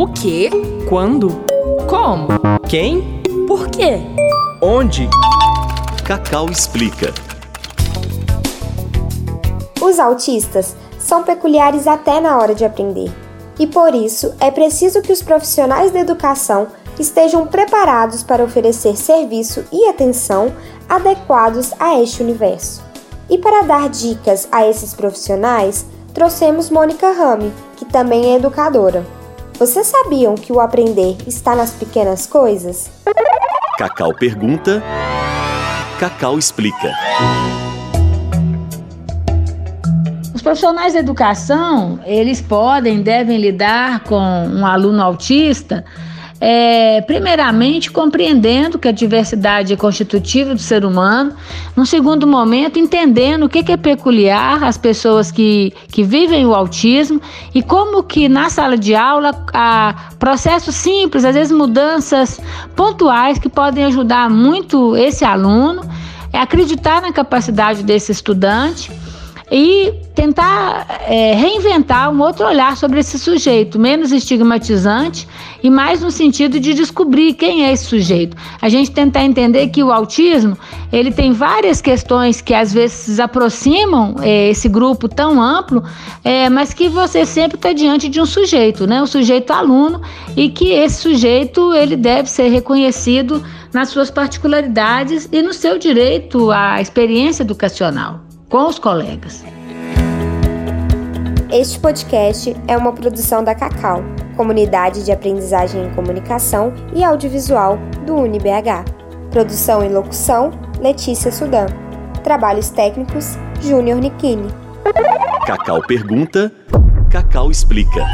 O quê? Quando? Como? Quem? Por quê? Onde? Cacau explica. Os autistas são peculiares até na hora de aprender. E por isso é preciso que os profissionais da educação estejam preparados para oferecer serviço e atenção adequados a este universo. E para dar dicas a esses profissionais, trouxemos Mônica Rame, que também é educadora. Vocês sabiam que o aprender está nas pequenas coisas? Cacau pergunta, Cacau explica. Os profissionais da educação, eles podem, devem lidar com um aluno autista, é, primeiramente compreendendo que a diversidade é constitutiva do ser humano, num segundo momento entendendo o que é peculiar às pessoas que, que vivem o autismo e como que na sala de aula há processos simples, às vezes mudanças pontuais que podem ajudar muito esse aluno, é acreditar na capacidade desse estudante e tentar é, reinventar um outro olhar sobre esse sujeito, menos estigmatizante e mais no sentido de descobrir quem é esse sujeito. A gente tentar entender que o autismo ele tem várias questões que às vezes aproximam é, esse grupo tão amplo, é, mas que você sempre está diante de um sujeito, né? O sujeito aluno e que esse sujeito ele deve ser reconhecido nas suas particularidades e no seu direito à experiência educacional com os colegas. Este podcast é uma produção da Cacau, Comunidade de Aprendizagem em Comunicação e Audiovisual do UniBH. Produção e locução: Letícia Sudan. Trabalhos técnicos: Júnior Nikini. Cacau pergunta, Cacau explica.